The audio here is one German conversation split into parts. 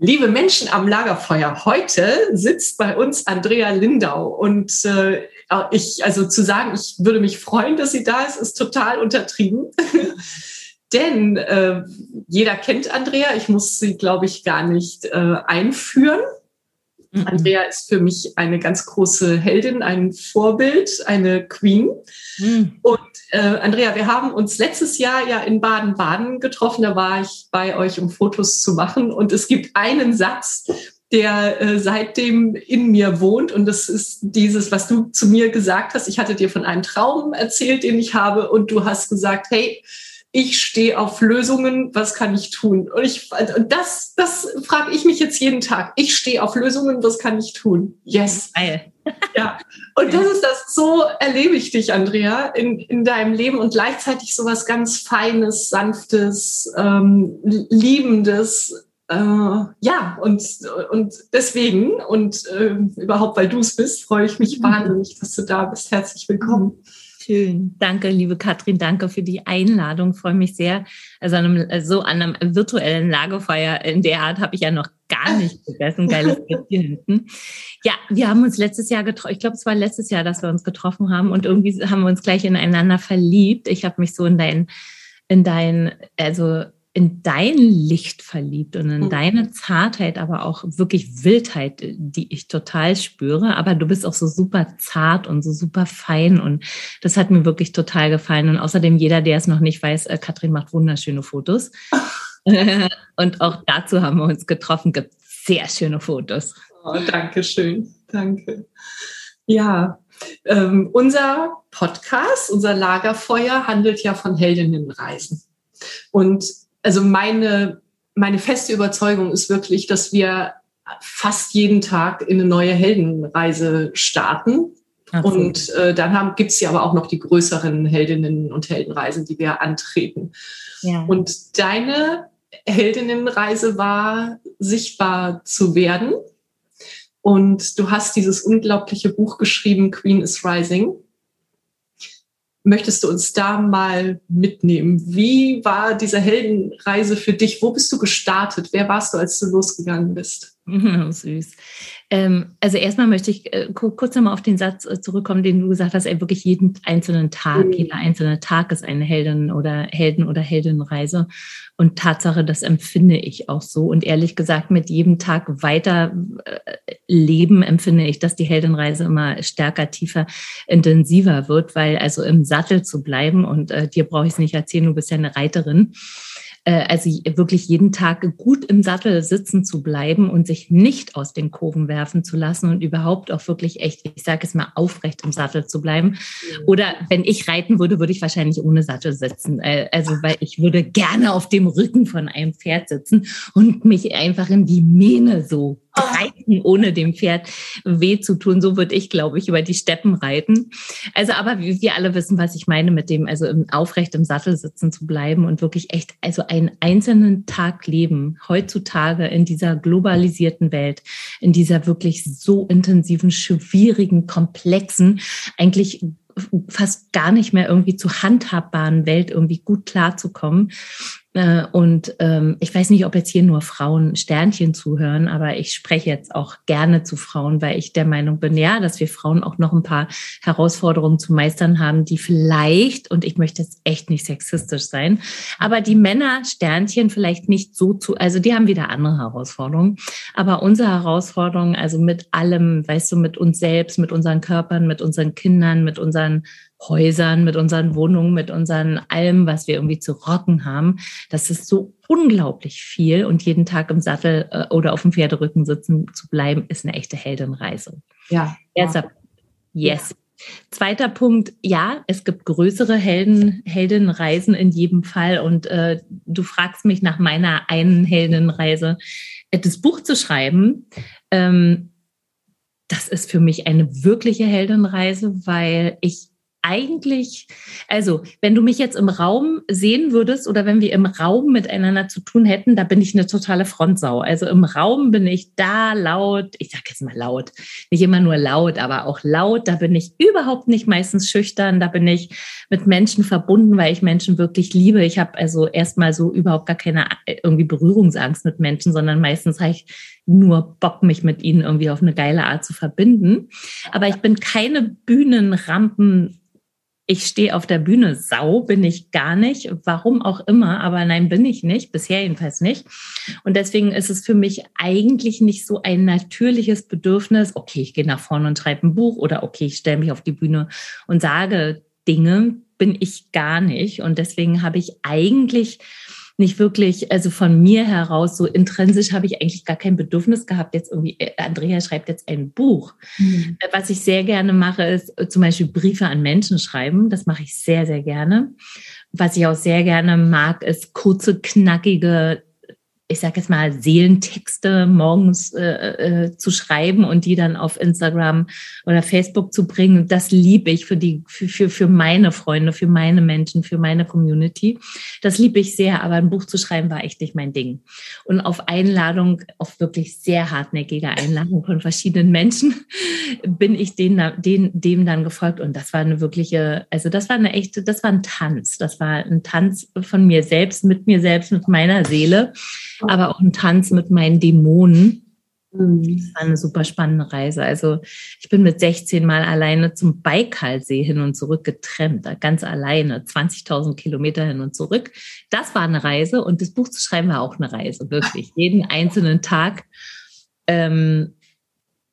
Liebe Menschen am Lagerfeuer, heute sitzt bei uns Andrea Lindau und äh, ich, also zu sagen, ich würde mich freuen, dass sie da ist, ist total untertrieben. Denn äh, jeder kennt Andrea, ich muss sie, glaube ich, gar nicht äh, einführen. Mhm. Andrea ist für mich eine ganz große Heldin, ein Vorbild, eine Queen. Mhm. Und äh, Andrea, wir haben uns letztes Jahr ja in Baden-Baden getroffen. Da war ich bei euch, um Fotos zu machen. Und es gibt einen Satz, der äh, seitdem in mir wohnt. Und das ist dieses, was du zu mir gesagt hast. Ich hatte dir von einem Traum erzählt, den ich habe. Und du hast gesagt, hey, ich stehe auf Lösungen, was kann ich tun? Und ich, und das, das frage ich mich jetzt jeden Tag. Ich stehe auf Lösungen, was kann ich tun? Yes. Geil. Ja. Und das ist das, so erlebe ich dich, Andrea, in, in deinem Leben und gleichzeitig so was ganz Feines, Sanftes, ähm, Liebendes, äh, ja, und, und deswegen und äh, überhaupt, weil du es bist, freue ich mich mhm. wahnsinnig, dass du da bist. Herzlich willkommen schön. Danke, liebe Katrin, danke für die Einladung. Freue mich sehr. Also an einem, so an einem virtuellen Lagerfeuer in der Art habe ich ja noch gar nicht gegessen. Geiles Bild hier hinten. Ja, wir haben uns letztes Jahr getroffen. Ich glaube, es war letztes Jahr, dass wir uns getroffen haben und irgendwie haben wir uns gleich ineinander verliebt. Ich habe mich so in dein, in dein, also in dein Licht verliebt und in mhm. deine Zartheit, aber auch wirklich Wildheit, die ich total spüre. Aber du bist auch so super zart und so super fein und das hat mir wirklich total gefallen. Und außerdem jeder, der es noch nicht weiß, äh, Katrin macht wunderschöne Fotos. und auch dazu haben wir uns getroffen, gibt sehr schöne Fotos. Oh, danke schön, danke. Ja, ähm, unser Podcast, unser Lagerfeuer handelt ja von Heldinnenreisen. Und also meine, meine feste Überzeugung ist wirklich, dass wir fast jeden Tag in eine neue Heldenreise starten. Absolut. Und äh, dann gibt es ja aber auch noch die größeren Heldinnen und Heldenreisen, die wir antreten. Ja. Und deine Heldinnenreise war, sichtbar zu werden. Und du hast dieses unglaubliche Buch geschrieben, Queen is Rising möchtest du uns da mal mitnehmen? Wie war diese Heldenreise für dich? Wo bist du gestartet? Wer warst du, als du losgegangen bist? Süß. Ähm, also erstmal möchte ich äh, kurz nochmal auf den Satz äh, zurückkommen, den du gesagt hast, ey, wirklich jeden einzelnen Tag, mhm. jeder einzelne Tag ist eine Heldin oder Helden- oder Heldinnenreise. Und Tatsache, das empfinde ich auch so. Und ehrlich gesagt, mit jedem Tag weiter äh, leben empfinde ich, dass die Heldenreise immer stärker, tiefer, intensiver wird, weil also im Sattel zu bleiben und äh, dir brauche ich es nicht erzählen, du bist ja eine Reiterin also wirklich jeden Tag gut im Sattel sitzen zu bleiben und sich nicht aus den Kurven werfen zu lassen und überhaupt auch wirklich echt, ich sage es mal, aufrecht im Sattel zu bleiben. Mhm. Oder wenn ich reiten würde, würde ich wahrscheinlich ohne Sattel sitzen. Äh, also weil ich würde gerne auf dem Rücken von einem Pferd sitzen und mich einfach in die Mähne so reiten, ohne dem Pferd weh zu tun. So würde ich, glaube ich, über die Steppen reiten. Also, aber wir alle wissen, was ich meine mit dem, also im, aufrecht im Sattel sitzen zu bleiben und wirklich echt, also einen einzelnen Tag leben, heutzutage in dieser globalisierten Welt, in dieser wirklich so intensiven, schwierigen, komplexen, eigentlich fast gar nicht mehr irgendwie zu handhabbaren Welt irgendwie gut klarzukommen. Äh, und ähm, ich weiß nicht, ob jetzt hier nur Frauen Sternchen zuhören, aber ich spreche jetzt auch gerne zu Frauen, weil ich der Meinung bin, ja, dass wir Frauen auch noch ein paar Herausforderungen zu meistern haben, die vielleicht, und ich möchte jetzt echt nicht sexistisch sein, aber die Männer Sternchen vielleicht nicht so zu, also die haben wieder andere Herausforderungen. Aber unsere Herausforderungen, also mit allem, weißt du, mit uns selbst, mit unseren Körpern, mit unseren Kindern, mit unseren Häusern, mit unseren Wohnungen, mit unseren allem, was wir irgendwie zu rocken haben. Das ist so unglaublich viel und jeden Tag im Sattel äh, oder auf dem Pferderücken sitzen zu bleiben, ist eine echte Heldenreise. Ja. Erster, yes. Ja. Zweiter Punkt, ja, es gibt größere Helden, Heldenreisen in jedem Fall. Und äh, du fragst mich nach meiner einen Heldenreise, das Buch zu schreiben. Ähm, das ist für mich eine wirkliche Heldenreise, weil ich eigentlich, also wenn du mich jetzt im Raum sehen würdest oder wenn wir im Raum miteinander zu tun hätten, da bin ich eine totale Frontsau. Also im Raum bin ich da laut, ich sage jetzt mal laut, nicht immer nur laut, aber auch laut, da bin ich überhaupt nicht meistens schüchtern, da bin ich mit Menschen verbunden, weil ich Menschen wirklich liebe. Ich habe also erstmal so überhaupt gar keine äh, irgendwie Berührungsangst mit Menschen, sondern meistens habe ich nur Bock, mich mit ihnen irgendwie auf eine geile Art zu verbinden. Aber ich bin keine Bühnenrampen ich stehe auf der Bühne. Sau bin ich gar nicht. Warum auch immer, aber nein, bin ich nicht. Bisher jedenfalls nicht. Und deswegen ist es für mich eigentlich nicht so ein natürliches Bedürfnis, okay, ich gehe nach vorne und schreibe ein Buch oder okay, ich stelle mich auf die Bühne und sage Dinge, bin ich gar nicht. Und deswegen habe ich eigentlich nicht wirklich, also von mir heraus, so intrinsisch habe ich eigentlich gar kein Bedürfnis gehabt, jetzt irgendwie, äh, Andrea schreibt jetzt ein Buch. Mhm. Äh, was ich sehr gerne mache, ist äh, zum Beispiel Briefe an Menschen schreiben. Das mache ich sehr, sehr gerne. Was ich auch sehr gerne mag, ist kurze, knackige ich sage jetzt mal, Seelentexte morgens äh, äh, zu schreiben und die dann auf Instagram oder Facebook zu bringen. Das liebe ich für die, für, für, für meine Freunde, für meine Menschen, für meine Community. Das liebe ich sehr, aber ein Buch zu schreiben war echt nicht mein Ding. Und auf Einladung, auf wirklich sehr hartnäckige Einladung von verschiedenen Menschen, bin ich denen, denen, dem dann gefolgt. Und das war eine wirkliche, also das war eine echte, das war ein Tanz. Das war ein Tanz von mir selbst, mit mir selbst, mit meiner Seele aber auch ein Tanz mit meinen Dämonen. Mhm. Das war eine super spannende Reise. Also ich bin mit 16 Mal alleine zum Baikalsee hin und zurück getrennt, ganz alleine, 20.000 Kilometer hin und zurück. Das war eine Reise und das Buch zu schreiben war auch eine Reise, wirklich. Jeden einzelnen Tag ähm,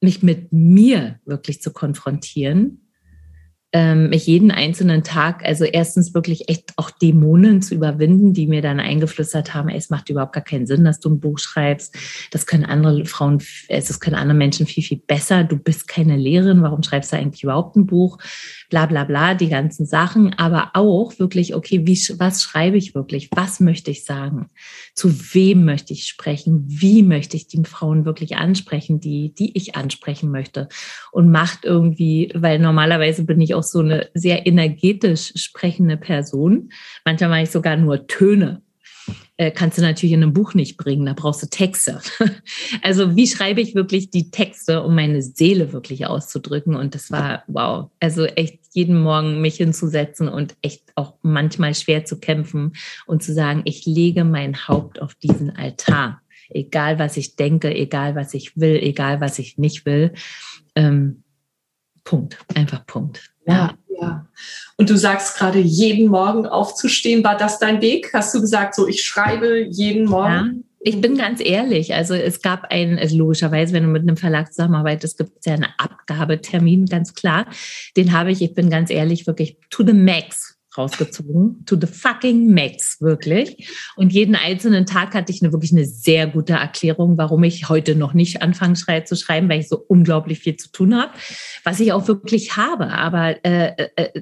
mich mit mir wirklich zu konfrontieren ähm, mich jeden einzelnen Tag, also erstens wirklich echt auch Dämonen zu überwinden, die mir dann eingeflüstert haben, ey, es macht überhaupt gar keinen Sinn, dass du ein Buch schreibst. Das können andere Frauen, das können andere Menschen viel, viel besser. Du bist keine Lehrerin, warum schreibst du eigentlich überhaupt ein Buch? Bla bla bla, die ganzen Sachen, aber auch wirklich, okay, wie, was schreibe ich wirklich? Was möchte ich sagen? Zu wem möchte ich sprechen? Wie möchte ich die Frauen wirklich ansprechen, die, die ich ansprechen möchte? Und macht irgendwie, weil normalerweise bin ich auch so eine sehr energetisch sprechende Person. Manchmal mache ich sogar nur Töne. Äh, kannst du natürlich in einem Buch nicht bringen, da brauchst du Texte. also wie schreibe ich wirklich die Texte, um meine Seele wirklich auszudrücken? Und das war wow. Also echt jeden Morgen mich hinzusetzen und echt auch manchmal schwer zu kämpfen und zu sagen, ich lege mein Haupt auf diesen Altar egal was ich denke, egal was ich will, egal was ich nicht will. Ähm, Punkt, einfach Punkt. Ja, ja. Und du sagst gerade, jeden Morgen aufzustehen, war das dein Weg? Hast du gesagt, so ich schreibe jeden Morgen? Ja. Ich bin ganz ehrlich, also es gab einen, also logischerweise, wenn du mit einem Verlag zusammenarbeitest, gibt es ja einen Abgabetermin, ganz klar. Den habe ich, ich bin ganz ehrlich, wirklich to the max rausgezogen. To the fucking max, wirklich. Und jeden einzelnen Tag hatte ich eine wirklich eine sehr gute Erklärung, warum ich heute noch nicht anfange zu schreiben, weil ich so unglaublich viel zu tun habe, was ich auch wirklich habe. Aber äh, äh,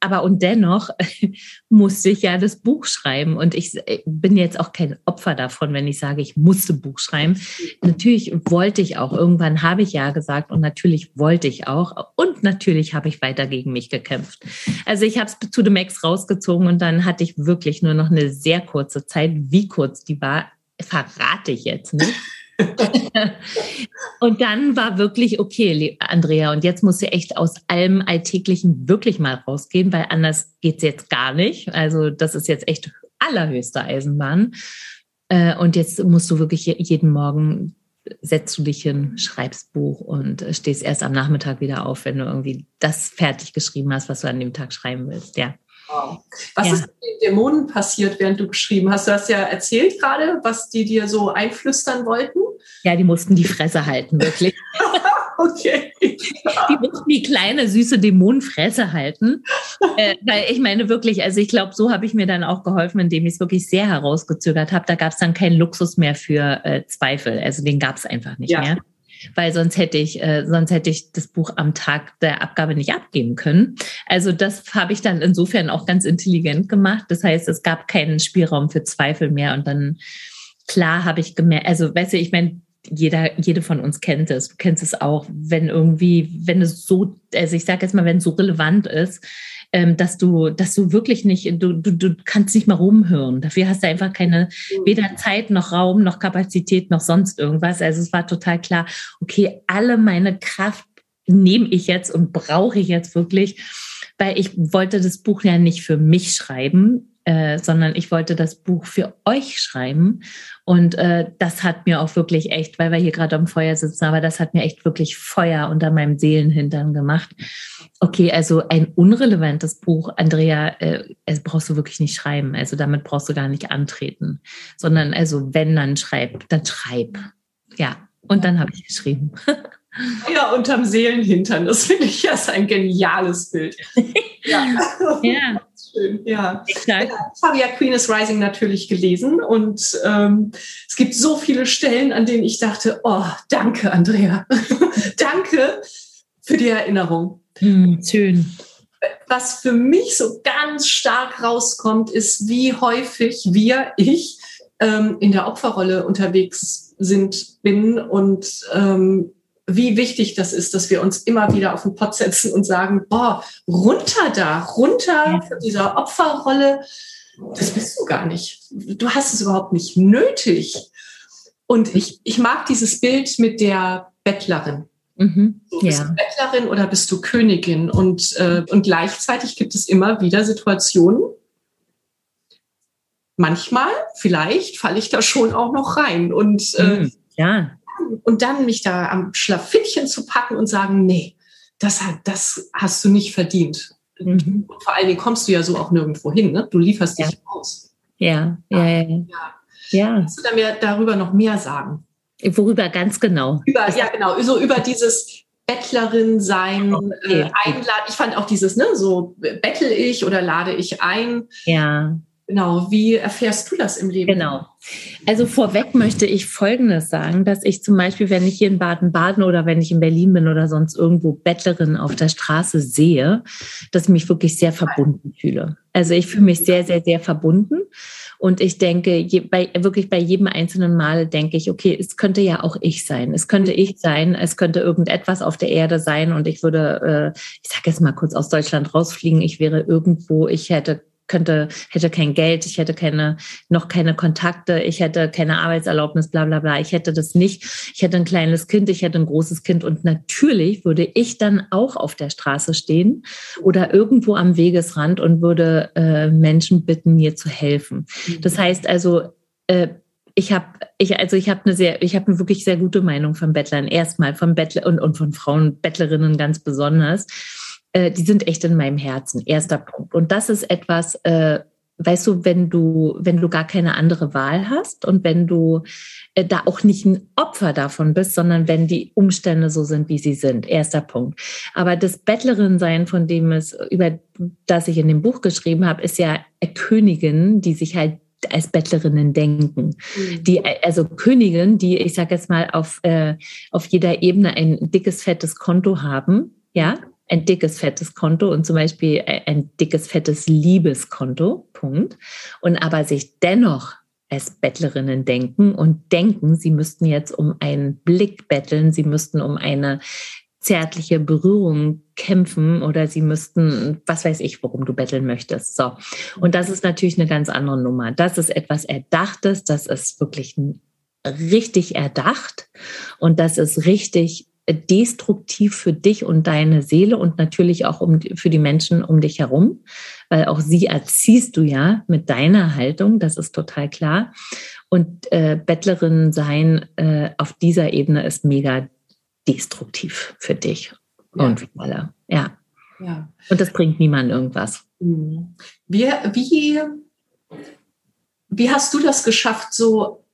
aber und dennoch musste ich ja das Buch schreiben. Und ich bin jetzt auch kein Opfer davon, wenn ich sage, ich musste Buch schreiben. Natürlich wollte ich auch. Irgendwann habe ich ja gesagt und natürlich wollte ich auch. Und natürlich habe ich weiter gegen mich gekämpft. Also ich habe es zu The Max rausgezogen und dann hatte ich wirklich nur noch eine sehr kurze Zeit. Wie kurz die war, verrate ich jetzt nicht. und dann war wirklich, okay, Andrea, und jetzt muss sie echt aus allem Alltäglichen wirklich mal rausgehen, weil anders geht's jetzt gar nicht. Also das ist jetzt echt allerhöchste Eisenbahn. Äh, und jetzt musst du wirklich jeden Morgen setzt du dich hin, schreibst Buch und stehst erst am Nachmittag wieder auf, wenn du irgendwie das fertig geschrieben hast, was du an dem Tag schreiben willst. Ja. Wow. Was ja. ist mit den Dämonen passiert, während du geschrieben hast? Du hast ja erzählt gerade, was die dir so einflüstern wollten. Ja, die mussten die Fresse halten, wirklich. okay. Die mussten die kleine, süße Dämonenfresse halten. äh, weil ich meine wirklich, also ich glaube, so habe ich mir dann auch geholfen, indem ich es wirklich sehr herausgezögert habe. Da gab es dann keinen Luxus mehr für äh, Zweifel. Also den gab es einfach nicht ja. mehr weil sonst hätte ich, äh, sonst hätte ich das Buch am Tag der Abgabe nicht abgeben können. Also das habe ich dann insofern auch ganz intelligent gemacht. Das heißt, es gab keinen Spielraum für Zweifel mehr und dann klar habe ich gemerkt, also weißt du, ich meine, jeder, jede von uns kennt es. Du kennst es auch, wenn irgendwie, wenn es so, also ich sage jetzt mal, wenn es so relevant ist, ähm, dass du, dass du wirklich nicht, du, du, du kannst nicht mal rumhören. Dafür hast du einfach keine, mhm. weder Zeit noch Raum noch Kapazität noch sonst irgendwas. Also es war total klar, okay, alle meine Kraft nehme ich jetzt und brauche ich jetzt wirklich, weil ich wollte das Buch ja nicht für mich schreiben, äh, sondern ich wollte das Buch für euch schreiben. Und äh, das hat mir auch wirklich echt, weil wir hier gerade am Feuer sitzen, aber das hat mir echt wirklich Feuer unter meinem Seelenhintern gemacht. Okay, also ein unrelevantes Buch, Andrea, äh, es brauchst du wirklich nicht schreiben. Also damit brauchst du gar nicht antreten, sondern also wenn dann schreib, dann schreib. Ja, und dann habe ich geschrieben. Ja, unterm Seelenhintern. Das finde ich ja ein geniales Bild. Ja. ja. Schön, ja. Exakt. Ich habe ja Queen is Rising natürlich gelesen und ähm, es gibt so viele Stellen, an denen ich dachte, oh, danke, Andrea. danke für die Erinnerung. Hm, schön. Was für mich so ganz stark rauskommt, ist, wie häufig wir, ich, ähm, in der Opferrolle unterwegs sind, bin und ähm, wie wichtig das ist, dass wir uns immer wieder auf den Pott setzen und sagen, boah, runter da, runter von dieser Opferrolle. Das bist du gar nicht. Du hast es überhaupt nicht nötig. Und ich, ich mag dieses Bild mit der Bettlerin. Mhm. Du bist ja. du Bettlerin oder bist du Königin? Und, äh, und gleichzeitig gibt es immer wieder Situationen, manchmal, vielleicht falle ich da schon auch noch rein. Und äh, mhm. Und dann mich da am Schlafittchen zu packen und sagen, nee, das, das hast du nicht verdient. Mhm. Und vor allen Dingen kommst du ja so auch nirgendwo hin, ne? Du lieferst ja. dich aus. Ja, ja, ja. ja. ja. Kannst du da mir darüber noch mehr sagen? Worüber ganz genau? Über, ja, genau. So über dieses Bettlerin sein, okay. äh, einladen. Ich fand auch dieses, ne, so bettel ich oder lade ich ein. Ja. Genau, wie erfährst du das im Leben? Genau. Also vorweg möchte ich Folgendes sagen, dass ich zum Beispiel, wenn ich hier in Baden-Baden oder wenn ich in Berlin bin oder sonst irgendwo Bettlerin auf der Straße sehe, dass ich mich wirklich sehr verbunden fühle. Also ich fühle mich sehr, sehr, sehr verbunden. Und ich denke, je, bei, wirklich bei jedem einzelnen Mal denke ich, okay, es könnte ja auch ich sein. Es könnte ich sein, es könnte irgendetwas auf der Erde sein und ich würde, äh, ich sage jetzt mal kurz aus Deutschland rausfliegen, ich wäre irgendwo, ich hätte könnte, hätte kein Geld, ich hätte keine, noch keine Kontakte, ich hätte keine Arbeitserlaubnis, bla, bla, bla. Ich hätte das nicht. Ich hätte ein kleines Kind, ich hätte ein großes Kind und natürlich würde ich dann auch auf der Straße stehen oder irgendwo am Wegesrand und würde äh, Menschen bitten, mir zu helfen. Das heißt also, äh, ich habe, ich, also ich habe eine sehr, ich habe eine wirklich sehr gute Meinung von Bettlern. Erstmal von Bettler und, und von Frauen, Bettlerinnen ganz besonders. Äh, die sind echt in meinem Herzen. Erster Punkt. Und das ist etwas, äh, weißt du, wenn du, wenn du gar keine andere Wahl hast und wenn du äh, da auch nicht ein Opfer davon bist, sondern wenn die Umstände so sind, wie sie sind. Erster Punkt. Aber das Bettlerin-Sein, von dem es, über das ich in dem Buch geschrieben habe, ist ja Königin, die sich halt als Bettlerinnen denken. Mhm. Die, also Königinnen, die, ich sage jetzt mal, auf, äh, auf jeder Ebene ein dickes, fettes Konto haben, ja, ein dickes, fettes Konto und zum Beispiel ein dickes, fettes Liebeskonto, Punkt. Und aber sich dennoch als Bettlerinnen denken und denken, sie müssten jetzt um einen Blick betteln, sie müssten um eine zärtliche Berührung kämpfen oder sie müssten, was weiß ich, worum du betteln möchtest. So. Und das ist natürlich eine ganz andere Nummer. Das ist etwas Erdachtes, das ist wirklich richtig erdacht und das ist richtig destruktiv für dich und deine Seele und natürlich auch um, für die Menschen um dich herum, weil auch sie erziehst du ja mit deiner Haltung, das ist total klar. Und äh, Bettlerin sein äh, auf dieser Ebene ist mega destruktiv für dich ja. und für alle. Ja. ja. Und das bringt niemand irgendwas. Mhm. Wie, wie, wie hast du das geschafft, so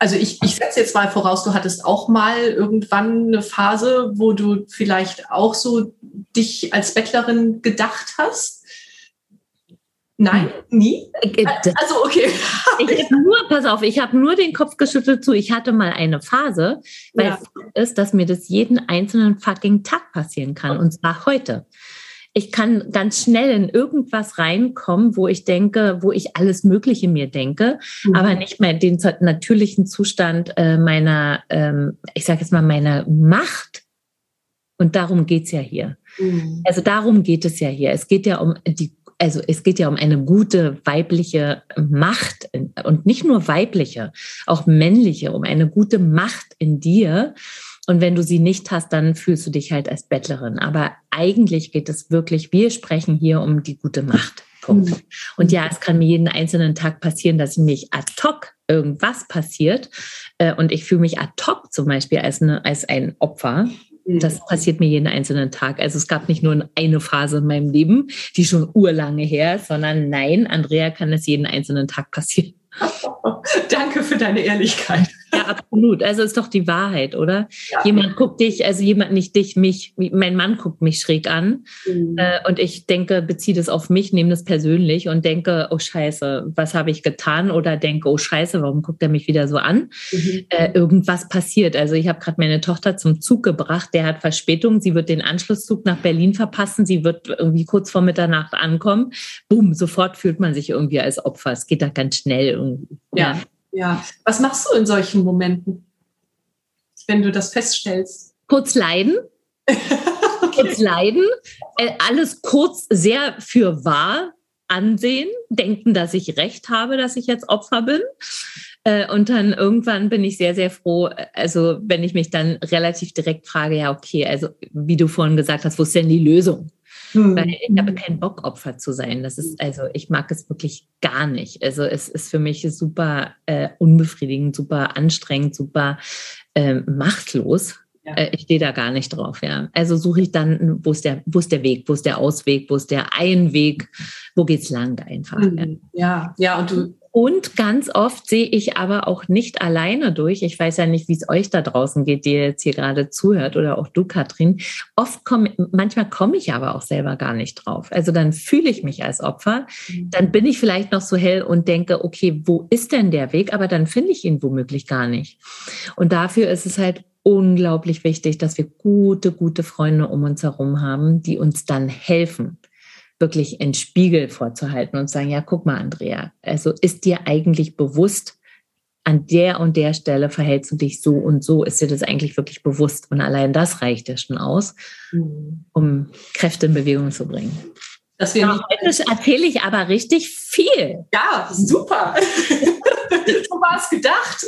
also ich, ich setze jetzt mal voraus, du hattest auch mal irgendwann eine Phase, wo du vielleicht auch so dich als Bettlerin gedacht hast. Nein, hm. nie? Äh, also okay. Ich habe nur, pass auf, ich habe nur den Kopf geschüttelt zu. Ich hatte mal eine Phase, weil ja. es ist, dass mir das jeden einzelnen fucking Tag passieren kann. Und zwar heute ich kann ganz schnell in irgendwas reinkommen, wo ich denke, wo ich alles Mögliche mir denke, mhm. aber nicht mehr den natürlichen Zustand äh, meiner, ähm, ich sage jetzt mal, meiner Macht. Und darum geht's ja hier. Mhm. Also darum geht es ja hier. Es geht ja um die also es geht ja um eine gute weibliche Macht und nicht nur weibliche, auch männliche, um eine gute Macht in dir, und wenn du sie nicht hast, dann fühlst du dich halt als Bettlerin. Aber eigentlich geht es wirklich, wir sprechen hier um die gute Macht. Punkt. Mhm. Und ja, es kann mir jeden einzelnen Tag passieren, dass mich ad hoc irgendwas passiert. Äh, und ich fühle mich ad hoc zum Beispiel als, eine, als ein Opfer. Mhm. Das passiert mir jeden einzelnen Tag. Also es gab nicht nur eine Phase in meinem Leben, die schon urlange her ist, sondern nein, Andrea kann es jeden einzelnen Tag passieren. Danke für deine Ehrlichkeit. Ja, absolut. Also ist doch die Wahrheit, oder? Ja. Jemand guckt dich, also jemand nicht dich, mich, mein Mann guckt mich schräg an mhm. äh, und ich denke, beziehe das auf mich, nehme das persönlich und denke, oh Scheiße, was habe ich getan? Oder denke, oh Scheiße, warum guckt er mich wieder so an? Mhm. Äh, irgendwas passiert. Also ich habe gerade meine Tochter zum Zug gebracht, der hat Verspätung, sie wird den Anschlusszug nach Berlin verpassen, sie wird irgendwie kurz vor Mitternacht ankommen. Boom, sofort fühlt man sich irgendwie als Opfer. Es geht da ganz schnell irgendwie. ja. ja. Ja. Was machst du in solchen Momenten, wenn du das feststellst? Kurz leiden. okay. Kurz leiden. Äh, alles kurz sehr für wahr ansehen, denken, dass ich recht habe, dass ich jetzt Opfer bin. Äh, und dann irgendwann bin ich sehr, sehr froh, also wenn ich mich dann relativ direkt frage, ja, okay, also wie du vorhin gesagt hast, wo ist denn die Lösung? Hm. Weil ich habe keinen Bock, Opfer zu sein. Das ist, also ich mag es wirklich gar nicht. Also es ist für mich super äh, unbefriedigend, super anstrengend, super äh, machtlos. Ja. Äh, ich stehe da gar nicht drauf, ja. Also suche ich dann, wo ist der, wo ist der Weg, wo ist der Ausweg, wo ist der Einweg, wo geht's lang einfach. Mhm. Ja, ja, und du und ganz oft sehe ich aber auch nicht alleine durch. Ich weiß ja nicht, wie es euch da draußen geht, die jetzt hier gerade zuhört oder auch du, Katrin. Oft komme, manchmal komme ich aber auch selber gar nicht drauf. Also dann fühle ich mich als Opfer. Mhm. Dann bin ich vielleicht noch so hell und denke, okay, wo ist denn der Weg? Aber dann finde ich ihn womöglich gar nicht. Und dafür ist es halt unglaublich wichtig, dass wir gute, gute Freunde um uns herum haben, die uns dann helfen wirklich einen Spiegel vorzuhalten und sagen, ja, guck mal, Andrea, also ist dir eigentlich bewusst, an der und der Stelle verhältst du dich so und so, ist dir das eigentlich wirklich bewusst? Und allein das reicht ja schon aus, mhm. um Kräfte in Bewegung zu bringen. Dass wir ja, heute erzähle ich aber richtig viel. Ja, super. so war es gedacht.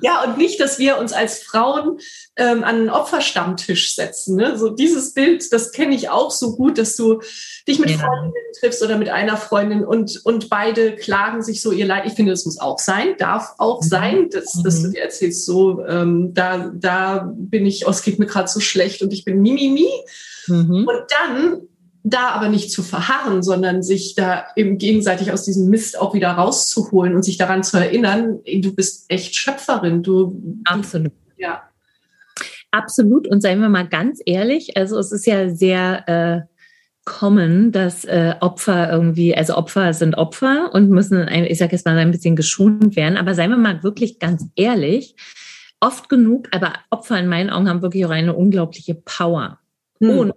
ja, und nicht, dass wir uns als Frauen ähm, an einen Opferstammtisch setzen. Ne? So dieses Bild, das kenne ich auch so gut, dass du dich mit ja. Freundinnen triffst oder mit einer Freundin und, und beide klagen sich so ihr Leid. Ich finde, das muss auch sein, darf auch mhm. sein, dass, mhm. dass du dir erzählst, so, ähm, da, da bin ich, oh, es geht mir gerade so schlecht und ich bin Mimimi. Mhm. Und dann da aber nicht zu verharren, sondern sich da eben gegenseitig aus diesem Mist auch wieder rauszuholen und sich daran zu erinnern, du bist echt Schöpferin. Du, Absolut. Du, ja. Absolut. Und seien wir mal ganz ehrlich, also es ist ja sehr äh, common, dass äh, Opfer irgendwie, also Opfer sind Opfer und müssen, ich sage jetzt mal, ein bisschen geschont werden. Aber seien wir mal wirklich ganz ehrlich, oft genug, aber Opfer in meinen Augen haben wirklich auch eine unglaubliche Power. Hm. Und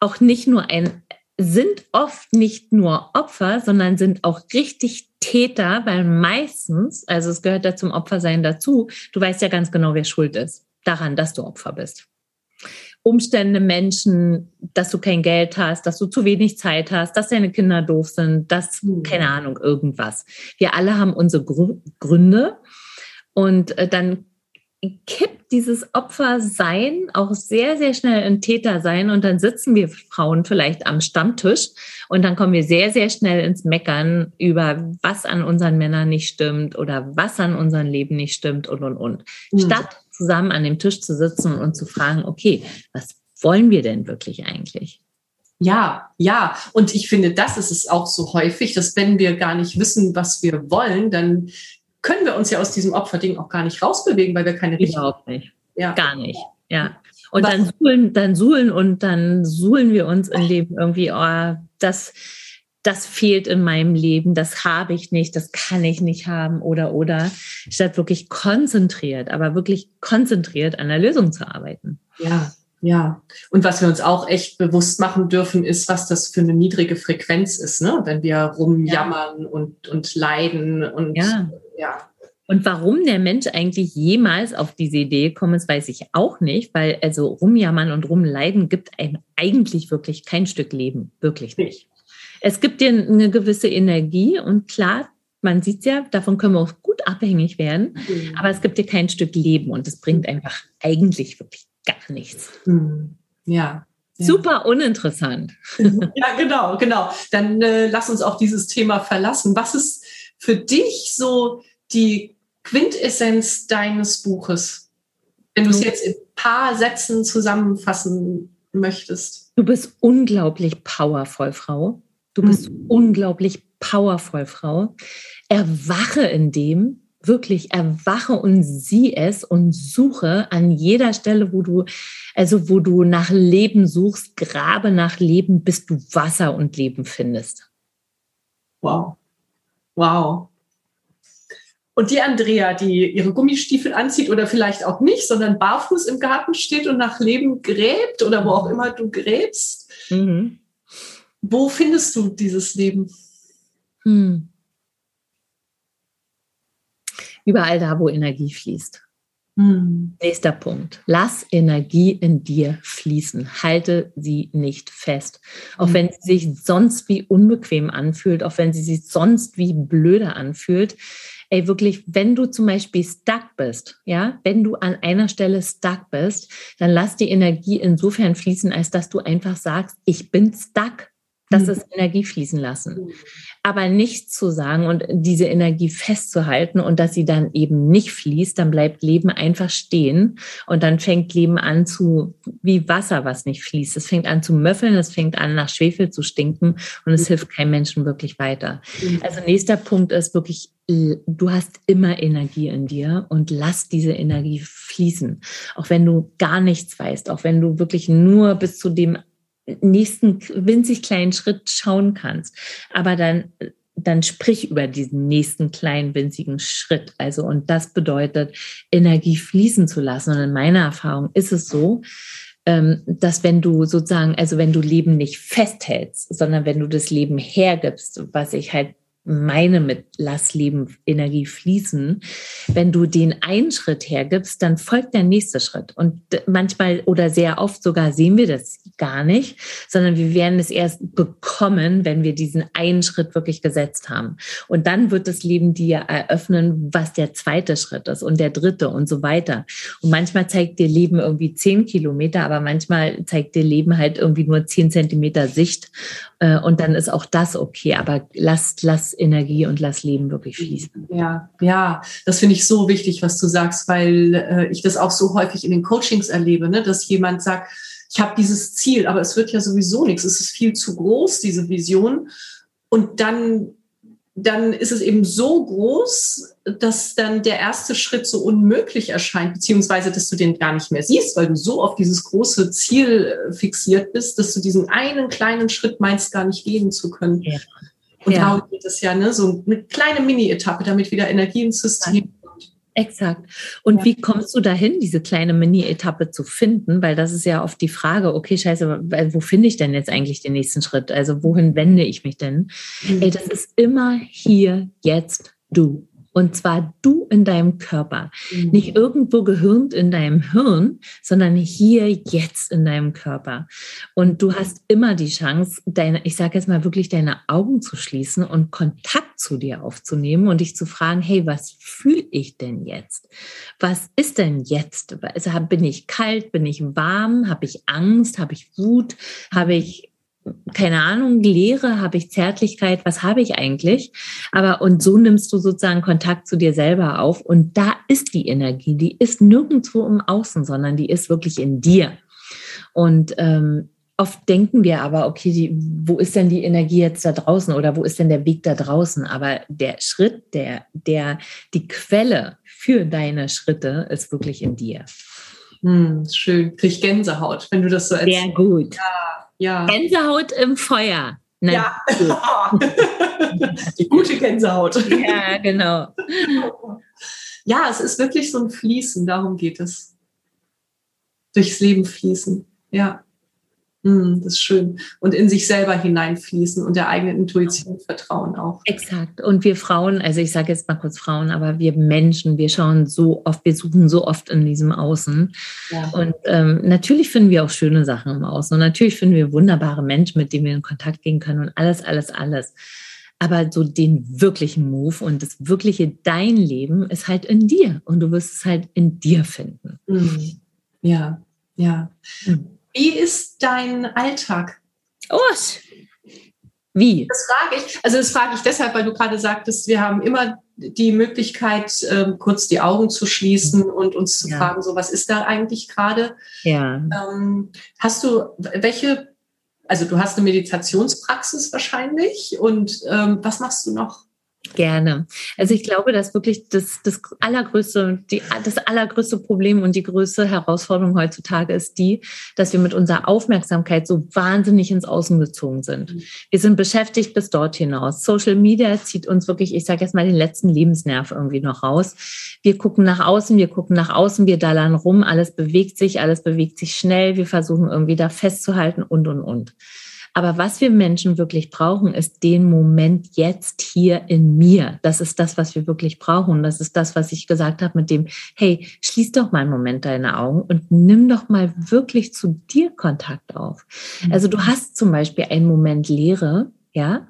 auch nicht nur ein, sind oft nicht nur Opfer, sondern sind auch richtig Täter, weil meistens, also es gehört da zum Opfersein dazu, du weißt ja ganz genau, wer schuld ist daran, dass du Opfer bist. Umstände, Menschen, dass du kein Geld hast, dass du zu wenig Zeit hast, dass deine Kinder doof sind, dass, mhm. keine Ahnung, irgendwas. Wir alle haben unsere Gründe und äh, dann kippt dieses Opfersein auch sehr, sehr schnell in Tätersein und dann sitzen wir Frauen vielleicht am Stammtisch und dann kommen wir sehr, sehr schnell ins Meckern über, was an unseren Männern nicht stimmt oder was an unserem Leben nicht stimmt und, und, und. Mhm. Statt zusammen an dem Tisch zu sitzen und zu fragen, okay, was wollen wir denn wirklich eigentlich? Ja, ja. Und ich finde, das ist es auch so häufig, dass wenn wir gar nicht wissen, was wir wollen, dann können wir uns ja aus diesem Opferding auch gar nicht rausbewegen, weil wir keine Richtung Überhaupt nicht. Ja. Gar nicht. Ja. Und dann suhlen, dann suhlen und dann suhlen wir uns im Leben irgendwie, oh, das, das fehlt in meinem Leben, das habe ich nicht, das kann ich nicht haben oder oder, statt wirklich konzentriert, aber wirklich konzentriert an der Lösung zu arbeiten. Ja, ja. Und was wir uns auch echt bewusst machen dürfen, ist, was das für eine niedrige Frequenz ist, ne? wenn wir rumjammern ja. und, und leiden und ja. Ja. Und warum der Mensch eigentlich jemals auf diese Idee gekommen ist, weiß ich auch nicht, weil also rumjammern und rumleiden gibt einem eigentlich wirklich kein Stück Leben, wirklich nicht. Es gibt dir eine gewisse Energie und klar, man sieht ja, davon können wir auch gut abhängig werden, mhm. aber es gibt dir kein Stück Leben und es bringt einfach eigentlich wirklich gar nichts. Mhm. Ja. Ja. Super uninteressant. Ja, genau, genau. Dann äh, lass uns auch dieses Thema verlassen. Was ist für dich so die Quintessenz deines Buches, wenn du es jetzt in ein paar Sätzen zusammenfassen möchtest? Du bist unglaublich powervoll, Frau. Du bist mhm. unglaublich powervoll, Frau. Erwache in dem, wirklich erwache und sieh es und suche an jeder Stelle, wo du, also wo du nach Leben suchst, grabe nach Leben, bis du Wasser und Leben findest. Wow. Wow. Und die Andrea, die ihre Gummistiefel anzieht oder vielleicht auch nicht, sondern barfuß im Garten steht und nach Leben gräbt oder wo auch immer du gräbst, mhm. Wo findest du dieses Leben? Hm. Überall da, wo Energie fließt. Hm. Nächster Punkt. Lass Energie in dir fließen. Halte sie nicht fest. Auch hm. wenn sie sich sonst wie unbequem anfühlt, auch wenn sie sich sonst wie blöder anfühlt. Ey, wirklich, wenn du zum Beispiel stuck bist, ja, wenn du an einer Stelle stuck bist, dann lass die Energie insofern fließen, als dass du einfach sagst, ich bin stuck. Das mhm. ist Energie fließen lassen. Mhm. Aber nicht zu sagen und diese Energie festzuhalten und dass sie dann eben nicht fließt, dann bleibt Leben einfach stehen und dann fängt Leben an zu, wie Wasser, was nicht fließt. Es fängt an zu möffeln, es fängt an nach Schwefel zu stinken und es mhm. hilft keinem Menschen wirklich weiter. Mhm. Also nächster Punkt ist wirklich, du hast immer Energie in dir und lass diese Energie fließen. Auch wenn du gar nichts weißt, auch wenn du wirklich nur bis zu dem nächsten winzig kleinen Schritt schauen kannst. Aber dann, dann sprich über diesen nächsten kleinen winzigen Schritt. Also, und das bedeutet, Energie fließen zu lassen. Und in meiner Erfahrung ist es so, ähm, dass wenn du sozusagen, also wenn du Leben nicht festhältst, sondern wenn du das Leben hergibst, was ich halt meine mit Lass Leben Energie fließen. Wenn du den einen Schritt hergibst, dann folgt der nächste Schritt. Und manchmal oder sehr oft sogar sehen wir das gar nicht, sondern wir werden es erst bekommen, wenn wir diesen einen Schritt wirklich gesetzt haben. Und dann wird das Leben dir eröffnen, was der zweite Schritt ist und der dritte und so weiter. Und manchmal zeigt dir Leben irgendwie zehn Kilometer, aber manchmal zeigt dir Leben halt irgendwie nur zehn Zentimeter Sicht. Äh, und dann ist auch das okay. Aber lass, lass Energie und lass Leben wirklich fließen. Ja, ja, das finde ich so wichtig, was du sagst, weil äh, ich das auch so häufig in den Coachings erlebe, ne, dass jemand sagt, ich habe dieses Ziel, aber es wird ja sowieso nichts. Es ist viel zu groß, diese Vision. Und dann, dann ist es eben so groß, dass dann der erste Schritt so unmöglich erscheint, beziehungsweise dass du den gar nicht mehr siehst, weil du so auf dieses große Ziel äh, fixiert bist, dass du diesen einen kleinen Schritt meinst, gar nicht gehen zu können. Ja. Und ja. darum geht es ja, ne? so eine kleine Mini-Etappe, damit wieder Energie ins System Exakt. Und ja. wie kommst du dahin, diese kleine Mini-Etappe zu finden? Weil das ist ja oft die Frage, okay, scheiße, wo finde ich denn jetzt eigentlich den nächsten Schritt? Also wohin wende ich mich denn? Mhm. Ey, das ist immer hier, jetzt, du. Und zwar du in deinem Körper. Mhm. Nicht irgendwo gehirnt in deinem Hirn, sondern hier jetzt in deinem Körper. Und du hast immer die Chance, deine, ich sage jetzt mal wirklich deine Augen zu schließen und Kontakt zu dir aufzunehmen und dich zu fragen, hey, was fühle ich denn jetzt? Was ist denn jetzt? Also bin ich kalt? Bin ich warm? Habe ich Angst? Habe ich Wut? Habe ich keine Ahnung, Lehre, habe ich Zärtlichkeit, was habe ich eigentlich? Aber und so nimmst du sozusagen Kontakt zu dir selber auf und da ist die Energie, die ist nirgendwo im Außen, sondern die ist wirklich in dir. Und ähm, oft denken wir aber, okay, die, wo ist denn die Energie jetzt da draußen oder wo ist denn der Weg da draußen? Aber der Schritt, der, der, die Quelle für deine Schritte ist wirklich in dir. Hm, schön. Krieg Gänsehaut, wenn du das so erzählst. Sehr gut. Ja ja. Gänsehaut im Feuer. Nein. Ja. Die gute Gänsehaut. Ja, genau. Ja, es ist wirklich so ein Fließen, darum geht es. Durchs Leben fließen. Ja. Hm, das ist schön. Und in sich selber hineinfließen und der eigenen Intuition vertrauen auch. Exakt. Und wir Frauen, also ich sage jetzt mal kurz Frauen, aber wir Menschen, wir schauen so oft, wir suchen so oft in diesem Außen. Ja. Und ähm, natürlich finden wir auch schöne Sachen im Außen. Und natürlich finden wir wunderbare Menschen, mit denen wir in Kontakt gehen können und alles, alles, alles. Aber so den wirklichen Move und das wirkliche dein Leben ist halt in dir. Und du wirst es halt in dir finden. Mhm. Ja, ja. Mhm. Wie ist dein Alltag? Oh, wie? Das frage ich. Also das frage ich deshalb, weil du gerade sagtest, wir haben immer die Möglichkeit, ähm, kurz die Augen zu schließen und uns zu ja. fragen, so was ist da eigentlich gerade? Ja. Ähm, hast du welche? Also du hast eine Meditationspraxis wahrscheinlich und ähm, was machst du noch? Gerne. Also ich glaube, dass wirklich das, das allergrößte, die, das allergrößte Problem und die größte Herausforderung heutzutage ist die, dass wir mit unserer Aufmerksamkeit so wahnsinnig ins Außen gezogen sind. Mhm. Wir sind beschäftigt bis dort hinaus. Social Media zieht uns wirklich, ich sage jetzt mal, den letzten Lebensnerv irgendwie noch raus. Wir gucken nach außen, wir gucken nach außen, wir dallern rum, alles bewegt sich, alles bewegt sich schnell, wir versuchen irgendwie da festzuhalten und, und, und. Aber was wir Menschen wirklich brauchen, ist den Moment jetzt hier in mir. Das ist das, was wir wirklich brauchen. Das ist das, was ich gesagt habe mit dem, hey, schließ doch mal einen Moment deine Augen und nimm doch mal wirklich zu dir Kontakt auf. Mhm. Also du hast zum Beispiel einen Moment Leere, ja,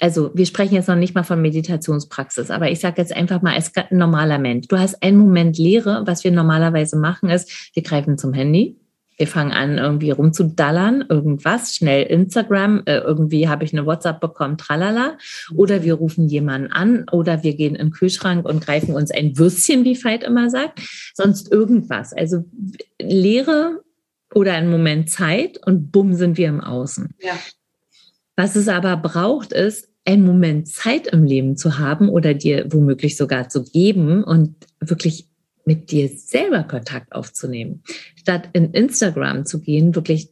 also wir sprechen jetzt noch nicht mal von Meditationspraxis, aber ich sage jetzt einfach mal als normaler Mensch. Du hast einen Moment Leere. Was wir normalerweise machen ist, wir greifen zum Handy, wir fangen an, irgendwie rumzudallern, irgendwas, schnell Instagram, äh, irgendwie habe ich eine WhatsApp bekommen, tralala. Oder wir rufen jemanden an oder wir gehen in den Kühlschrank und greifen uns ein Würstchen, wie Veit immer sagt, sonst irgendwas. Also Leere oder einen Moment Zeit und bumm sind wir im Außen. Ja. Was es aber braucht, ist, einen Moment Zeit im Leben zu haben oder dir womöglich sogar zu geben und wirklich mit dir selber Kontakt aufzunehmen, statt in Instagram zu gehen, wirklich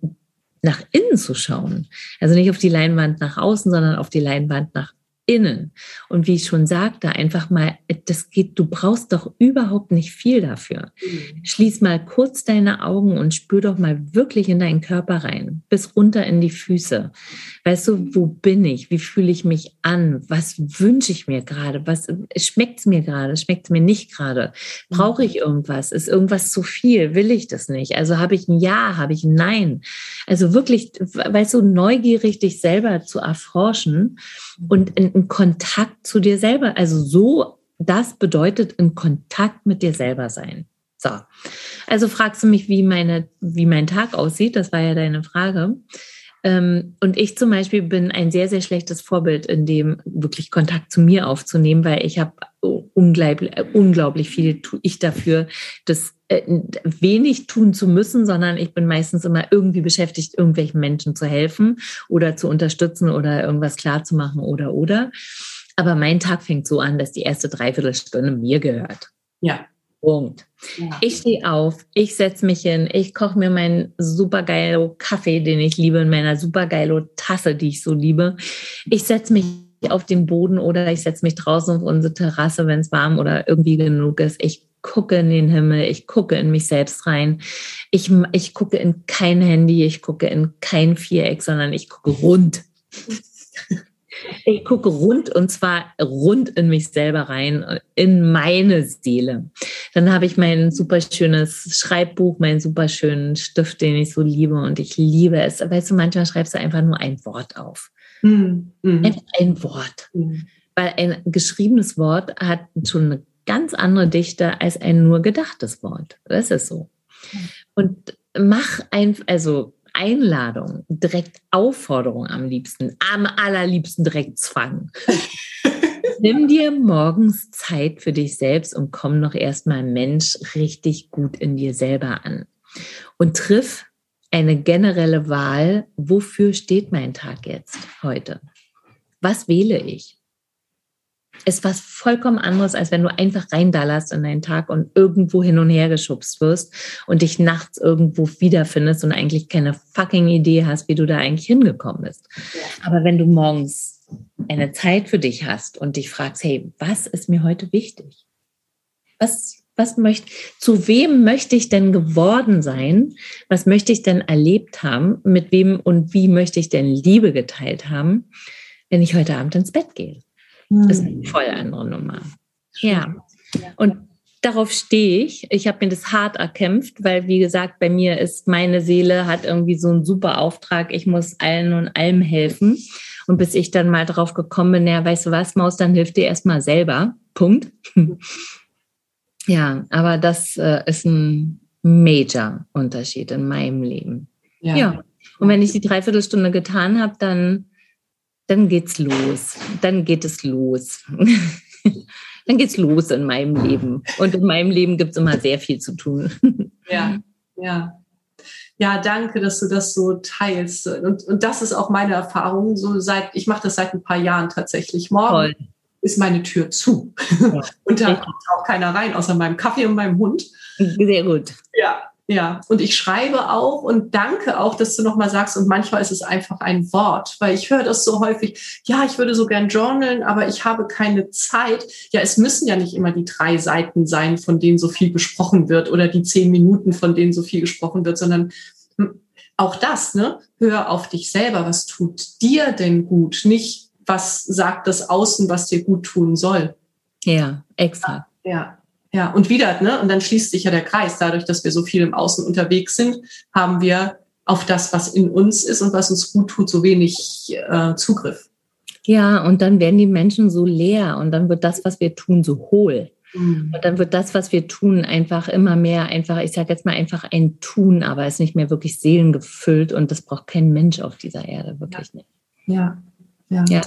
nach innen zu schauen. Also nicht auf die Leinwand nach außen, sondern auf die Leinwand nach innen. Und wie ich schon sagte, einfach mal, das geht, du brauchst doch überhaupt nicht viel dafür. Mhm. Schließ mal kurz deine Augen und spür doch mal wirklich in deinen Körper rein, bis runter in die Füße. Weißt du, wo bin ich? Wie fühle ich mich an? Was wünsche ich mir gerade? Was schmeckt es mir gerade? Schmeckt es mir nicht gerade? Brauche ich irgendwas? Ist irgendwas zu viel? Will ich das nicht? Also habe ich ein Ja, habe ich ein Nein? Also wirklich, weißt du, neugierig dich selber zu erforschen und in, in Kontakt zu dir selber. Also so, das bedeutet in Kontakt mit dir selber sein. So. Also fragst du mich, wie meine, wie mein Tag aussieht. Das war ja deine Frage. Ähm, und ich zum Beispiel bin ein sehr, sehr schlechtes Vorbild in dem wirklich Kontakt zu mir aufzunehmen, weil ich habe unglaublich, unglaublich viel tue ich dafür, das äh, wenig tun zu müssen, sondern ich bin meistens immer irgendwie beschäftigt, irgendwelchen Menschen zu helfen oder zu unterstützen oder irgendwas klarzumachen oder oder. Aber mein Tag fängt so an, dass die erste Dreiviertelstunde mir gehört. Ja. Punkt. Ja. Ich stehe auf, ich setze mich hin, ich koche mir meinen supergeilen Kaffee, den ich liebe, in meiner supergeilen Tasse, die ich so liebe. Ich setze mich auf den Boden oder ich setze mich draußen auf unsere Terrasse, wenn es warm oder irgendwie genug ist. Ich gucke in den Himmel, ich gucke in mich selbst rein. Ich, ich gucke in kein Handy, ich gucke in kein Viereck, sondern ich gucke rund. Ich gucke rund und zwar rund in mich selber rein, in meine Seele. Dann habe ich mein super schönes Schreibbuch, meinen super schönen Stift, den ich so liebe und ich liebe es. Weißt du, manchmal schreibst du einfach nur ein Wort auf. Mhm. Einfach ein Wort. Mhm. Weil ein geschriebenes Wort hat schon eine ganz andere Dichte als ein nur gedachtes Wort. Das ist so. Und mach ein, also Einladung, direkt Aufforderung am liebsten, am allerliebsten direkt Zwang. Nimm dir morgens Zeit für dich selbst und komm noch erstmal Mensch richtig gut in dir selber an. Und triff eine generelle Wahl, wofür steht mein Tag jetzt heute? Was wähle ich? Ist was vollkommen anderes, als wenn du einfach reindallerst in deinen Tag und irgendwo hin und her geschubst wirst und dich nachts irgendwo wiederfindest und eigentlich keine fucking Idee hast, wie du da eigentlich hingekommen bist. Aber wenn du morgens eine Zeit für dich hast und dich fragst, hey, was ist mir heute wichtig? Was was möchte, zu wem möchte ich denn geworden sein? Was möchte ich denn erlebt haben? Mit wem und wie möchte ich denn Liebe geteilt haben, wenn ich heute Abend ins Bett gehe? Das ist eine voll andere Nummer. Ja. Und darauf stehe ich. Ich habe mir das hart erkämpft, weil, wie gesagt, bei mir ist meine Seele hat irgendwie so einen super Auftrag. Ich muss allen und allem helfen. Und bis ich dann mal drauf gekommen bin, ja, weißt du was, Maus, dann hilf dir erstmal selber. Punkt. Ja, aber das äh, ist ein Major-Unterschied in meinem Leben. Ja. ja. Und wenn ich die Dreiviertelstunde getan habe, dann, dann geht's los. Dann geht es los. dann geht's los in meinem Leben. Und in meinem Leben gibt's immer sehr viel zu tun. ja, ja. Ja, danke, dass du das so teilst. Und, und das ist auch meine Erfahrung. So seit, ich mache das seit ein paar Jahren tatsächlich. Morgen Toll ist meine Tür zu. Ja. und da kommt auch keiner rein, außer meinem Kaffee und meinem Hund. Sehr gut. Ja, ja. Und ich schreibe auch und danke auch, dass du nochmal sagst, und manchmal ist es einfach ein Wort, weil ich höre das so häufig, ja, ich würde so gern journalen, aber ich habe keine Zeit. Ja, es müssen ja nicht immer die drei Seiten sein, von denen so viel gesprochen wird oder die zehn Minuten, von denen so viel gesprochen wird, sondern hm, auch das, ne? Hör auf dich selber. Was tut dir denn gut? Nicht was sagt das Außen, was dir gut tun soll. Ja, exakt. Ja, ja. Und wieder, ne? Und dann schließt sich ja der Kreis. Dadurch, dass wir so viel im Außen unterwegs sind, haben wir auf das, was in uns ist und was uns gut tut, so wenig äh, Zugriff. Ja, und dann werden die Menschen so leer und dann wird das, was wir tun, so hohl. Mhm. Und dann wird das, was wir tun, einfach immer mehr, einfach, ich sage jetzt mal einfach ein Tun, aber es ist nicht mehr wirklich seelengefüllt und das braucht kein Mensch auf dieser Erde, wirklich ja. nicht. Ja, ja. ja.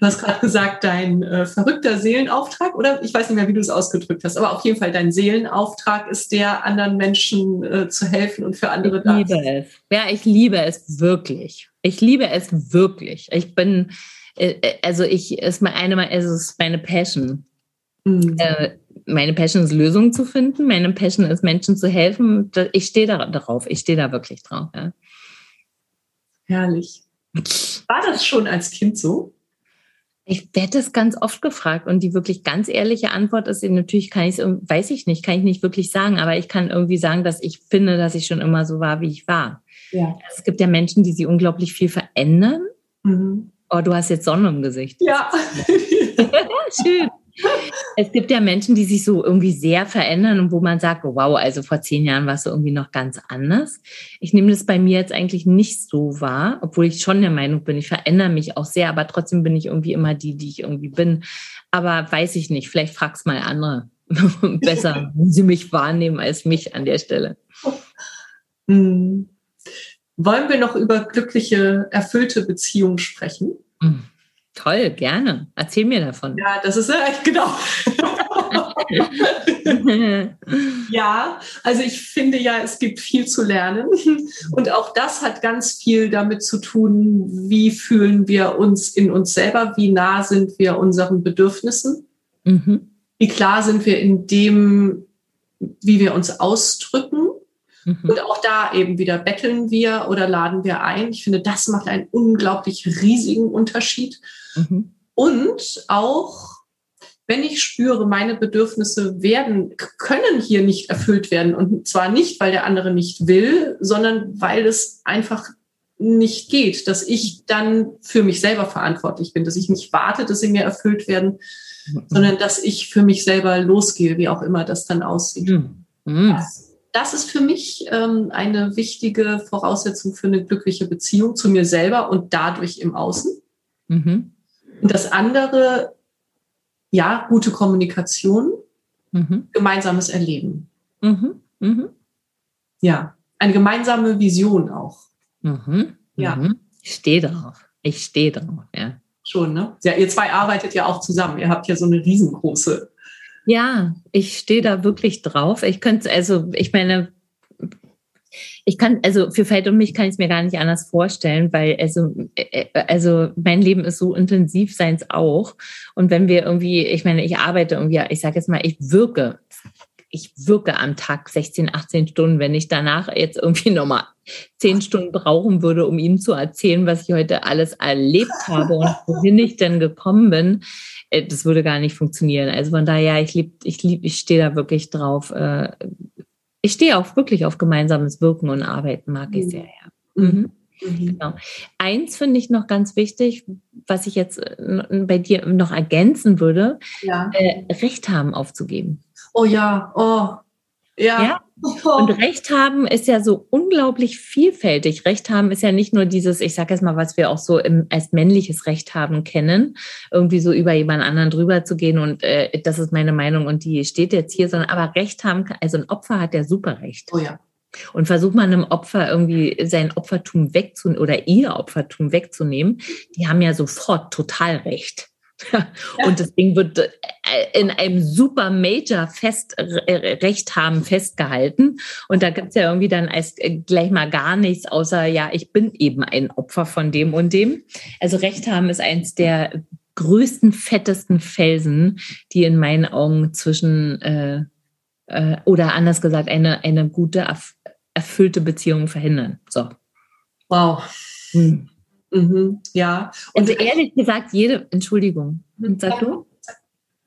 Du hast gerade gesagt, dein äh, verrückter Seelenauftrag, oder? Ich weiß nicht mehr, wie du es ausgedrückt hast, aber auf jeden Fall dein Seelenauftrag ist der, anderen Menschen äh, zu helfen und für andere da. Ich liebe es. Ja, ich liebe es wirklich. Ich liebe es wirklich. Ich bin, äh, äh also ich ist meine, es ist meine Passion. Mhm. Äh, meine Passion ist Lösungen zu finden. Meine Passion ist Menschen zu helfen. Ich stehe da darauf. Ich stehe da wirklich drauf. Ja. Herrlich. War das schon als Kind so? Ich werde das ganz oft gefragt und die wirklich ganz ehrliche Antwort ist, natürlich kann ich es, weiß ich nicht, kann ich nicht wirklich sagen, aber ich kann irgendwie sagen, dass ich finde, dass ich schon immer so war, wie ich war. Ja. Es gibt ja Menschen, die sich unglaublich viel verändern. Mhm. Oh, du hast jetzt Sonne im Gesicht. Ja. Schön. Es gibt ja Menschen, die sich so irgendwie sehr verändern und wo man sagt, wow, also vor zehn Jahren warst du irgendwie noch ganz anders. Ich nehme das bei mir jetzt eigentlich nicht so wahr, obwohl ich schon der Meinung bin, ich verändere mich auch sehr, aber trotzdem bin ich irgendwie immer die, die ich irgendwie bin. Aber weiß ich nicht, vielleicht frag's mal andere. Besser, wenn sie mich wahrnehmen als mich an der Stelle. Hm. Wollen wir noch über glückliche, erfüllte Beziehungen sprechen? Hm. Toll, gerne. Erzähl mir davon. Ja, das ist echt genau. ja, also ich finde ja, es gibt viel zu lernen. Und auch das hat ganz viel damit zu tun, wie fühlen wir uns in uns selber, wie nah sind wir unseren Bedürfnissen, mhm. wie klar sind wir in dem, wie wir uns ausdrücken. Mhm. Und auch da eben wieder betteln wir oder laden wir ein. Ich finde, das macht einen unglaublich riesigen Unterschied. Mhm. Und auch, wenn ich spüre, meine Bedürfnisse werden, können hier nicht erfüllt werden. Und zwar nicht, weil der andere nicht will, sondern weil es einfach nicht geht, dass ich dann für mich selber verantwortlich bin, dass ich nicht warte, dass sie mir erfüllt werden, mhm. sondern dass ich für mich selber losgehe, wie auch immer das dann aussieht. Mhm. Das, das, ist für mich ähm, eine wichtige Voraussetzung für eine glückliche Beziehung zu mir selber und dadurch im Außen. Mhm. Und das andere, ja, gute Kommunikation, mhm. gemeinsames Erleben. Mhm. Mhm. Ja, eine gemeinsame Vision auch. Mhm. Ja. Mhm. Ich stehe drauf. Ich stehe drauf, ja. Schon, ne? Ja, ihr zwei arbeitet ja auch zusammen. Ihr habt ja so eine riesengroße. Ja, ich stehe da wirklich drauf. Ich könnte, also, ich meine, ich kann, also für Feld und mich kann ich es mir gar nicht anders vorstellen, weil also, äh, also mein Leben ist so intensiv, seins auch. Und wenn wir irgendwie, ich meine, ich arbeite irgendwie, ich sage jetzt mal, ich wirke, ich wirke am Tag 16, 18 Stunden, wenn ich danach jetzt irgendwie nochmal 10 Stunden brauchen würde, um Ihnen zu erzählen, was ich heute alles erlebt habe und wohin ich denn gekommen bin, äh, das würde gar nicht funktionieren. Also von daher, ich lieb, ich lieb, ich stehe da wirklich drauf, äh, ich stehe auch wirklich auf gemeinsames Wirken und Arbeiten, mag ich mhm. sehr, ja. Mhm. Mhm. Genau. Eins finde ich noch ganz wichtig, was ich jetzt äh, bei dir noch ergänzen würde, ja. äh, Recht haben aufzugeben. Oh ja, oh, ja. ja? Und Recht haben ist ja so unglaublich vielfältig. Recht haben ist ja nicht nur dieses, ich sage jetzt mal, was wir auch so im, als männliches Recht haben kennen, irgendwie so über jemand anderen drüber zu gehen und äh, das ist meine Meinung und die steht jetzt hier, sondern aber Recht haben, also ein Opfer hat ja super Recht. Oh ja. Und versucht man einem Opfer irgendwie sein Opfertum wegzunehmen oder ihr Opfertum wegzunehmen, die haben ja sofort total Recht. Und das Ding wird äh, in einem super Major Fest, Recht haben festgehalten. Und da gibt's ja irgendwie dann als äh, gleich mal gar nichts, außer ja, ich bin eben ein Opfer von dem und dem. Also Recht haben ist eins der größten, fettesten Felsen, die in meinen Augen zwischen äh, äh, oder anders gesagt eine, eine gute, erfüllte Beziehung verhindern. So. Wow. Hm. Mhm, ja. Und also ehrlich gesagt, jede, Entschuldigung, sag du?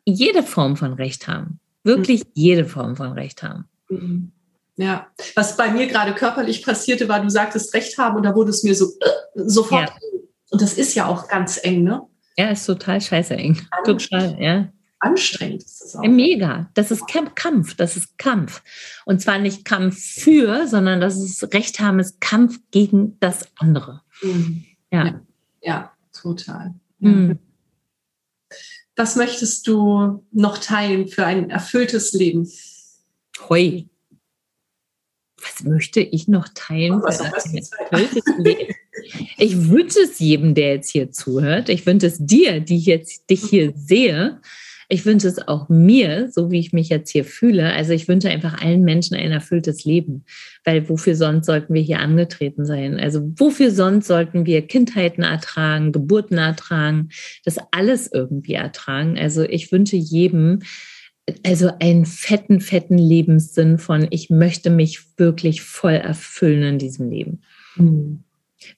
Jede Form von Recht haben. Wirklich jede Form von Recht haben. Mhm. Ja, was bei mir gerade körperlich passierte, war, du sagtest Recht haben und da wurde es mir so äh, sofort. Ja. Und das ist ja auch ganz eng, ne? Ja, ist total scheiße eng. Total, ja. Anstrengend ist das auch. Mega. Das ist Kampf. Das ist Kampf. Und zwar nicht Kampf für, sondern das ist Recht haben, ist Kampf gegen das andere. Mhm. Ja. ja, ja total. Mhm. Was möchtest du noch teilen für ein erfülltes Leben? Hoi. Was möchte ich noch teilen oh, für ein erfülltes Leben? Ich wünsche es jedem, der jetzt hier zuhört. Ich wünsche es dir, die ich jetzt dich hier sehe. Ich wünsche es auch mir, so wie ich mich jetzt hier fühle. Also ich wünsche einfach allen Menschen ein erfülltes Leben, weil wofür sonst sollten wir hier angetreten sein? Also wofür sonst sollten wir Kindheiten ertragen, Geburten ertragen, das alles irgendwie ertragen? Also ich wünsche jedem, also einen fetten, fetten Lebenssinn von, ich möchte mich wirklich voll erfüllen in diesem Leben. Mhm.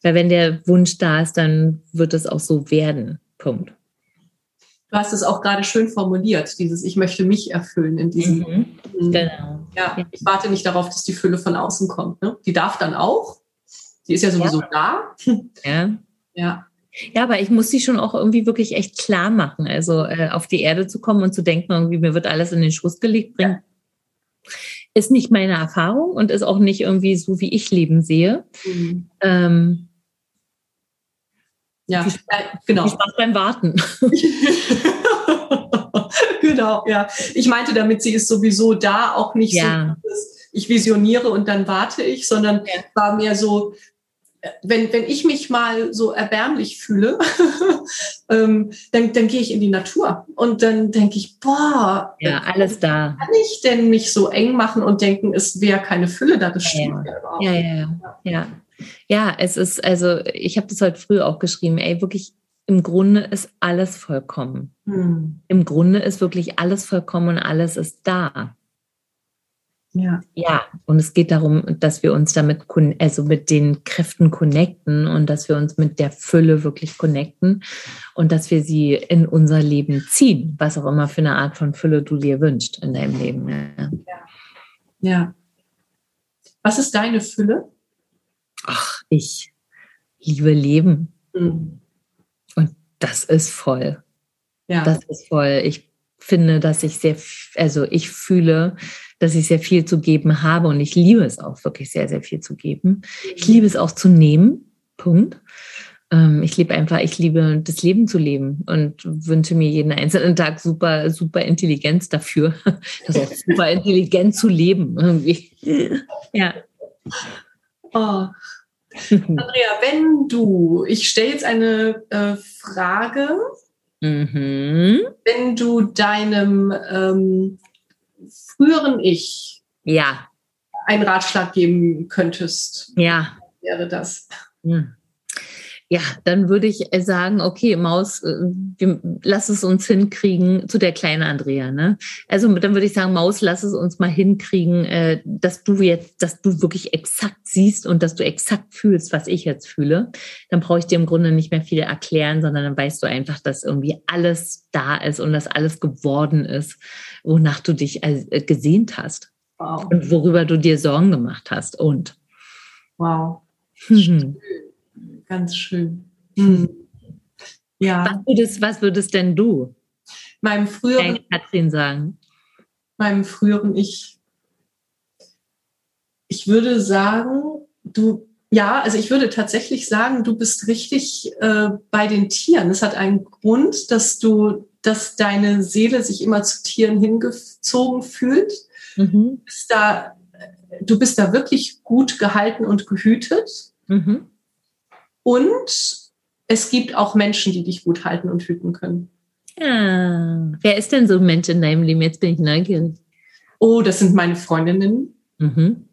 Weil wenn der Wunsch da ist, dann wird es auch so werden. Punkt. Du hast es auch gerade schön formuliert, dieses Ich möchte mich erfüllen in diesem. Mhm. mhm. Genau. Ja, ich warte nicht darauf, dass die Fülle von außen kommt. Ne? Die darf dann auch. Die ist ja sowieso ja. da. Ja. Ja. Ja, aber ich muss sie schon auch irgendwie wirklich echt klar machen. Also äh, auf die Erde zu kommen und zu denken, irgendwie mir wird alles in den Schuss gelegt, bringt, ja. ist nicht meine Erfahrung und ist auch nicht irgendwie so, wie ich Leben sehe. Mhm. Ähm, ja, viel, äh, genau. Spaß beim Warten. genau, ja. Ich meinte damit, sie ist sowieso da, auch nicht ja. so, ich visioniere und dann warte ich, sondern ja. war mehr so, wenn, wenn ich mich mal so erbärmlich fühle, ähm, dann, dann gehe ich in die Natur und dann denke ich, boah, ja, alles da. Kann ich denn mich so eng machen und denken, es wäre keine Fülle da? Das stimmt ja, ja, ja, ja, ja. Ja, es ist, also ich habe das heute früh auch geschrieben, ey, wirklich, im Grunde ist alles vollkommen. Hm. Im Grunde ist wirklich alles vollkommen und alles ist da. Ja. Ja, und es geht darum, dass wir uns damit, also mit den Kräften connecten und dass wir uns mit der Fülle wirklich connecten und dass wir sie in unser Leben ziehen, was auch immer für eine Art von Fülle du dir wünschst in deinem Leben. Ja. ja. Was ist deine Fülle? Ach, ich liebe Leben. Mhm. Und das ist voll. Ja. Das ist voll. Ich finde, dass ich sehr, also ich fühle, dass ich sehr viel zu geben habe und ich liebe es auch wirklich sehr, sehr viel zu geben. Ich liebe es auch zu nehmen. Punkt. Ähm, ich liebe einfach, ich liebe das Leben zu leben und wünsche mir jeden einzelnen Tag super, super Intelligenz dafür, das auch super intelligent zu leben. Irgendwie. Ja. Oh. Andrea, wenn du, ich stelle jetzt eine äh, Frage, mhm. wenn du deinem ähm, früheren Ich ja. einen Ratschlag geben könntest, ja. wäre das? Hm. Ja, dann würde ich äh, sagen, okay, Maus, äh, wir, lass es uns hinkriegen zu der kleinen Andrea. Ne? Also dann würde ich sagen, Maus, lass es uns mal hinkriegen, äh, dass du jetzt, dass du wirklich exakt siehst und dass du exakt fühlst, was ich jetzt fühle. Dann brauche ich dir im Grunde nicht mehr viel erklären, sondern dann weißt du einfach, dass irgendwie alles da ist und dass alles geworden ist, wonach du dich gesehnt hast wow. und worüber du dir Sorgen gemacht hast. Und wow. Mhm ganz schön. Hm. Ja. Was würdest, was würdest denn du meinem früheren Katrin sagen? Meinem früheren Ich. Ich würde sagen, du, ja, also ich würde tatsächlich sagen, du bist richtig äh, bei den Tieren. Es hat einen Grund, dass du, dass deine Seele sich immer zu Tieren hingezogen fühlt. Mhm. Du, bist da, du bist da wirklich gut gehalten und gehütet. Mhm. Und es gibt auch Menschen, die dich gut halten und hüten können. Ja. Wer ist denn so ein Mensch in deinem Leben? Jetzt bin ich neugierig. Oh, das sind meine Freundinnen. Mhm.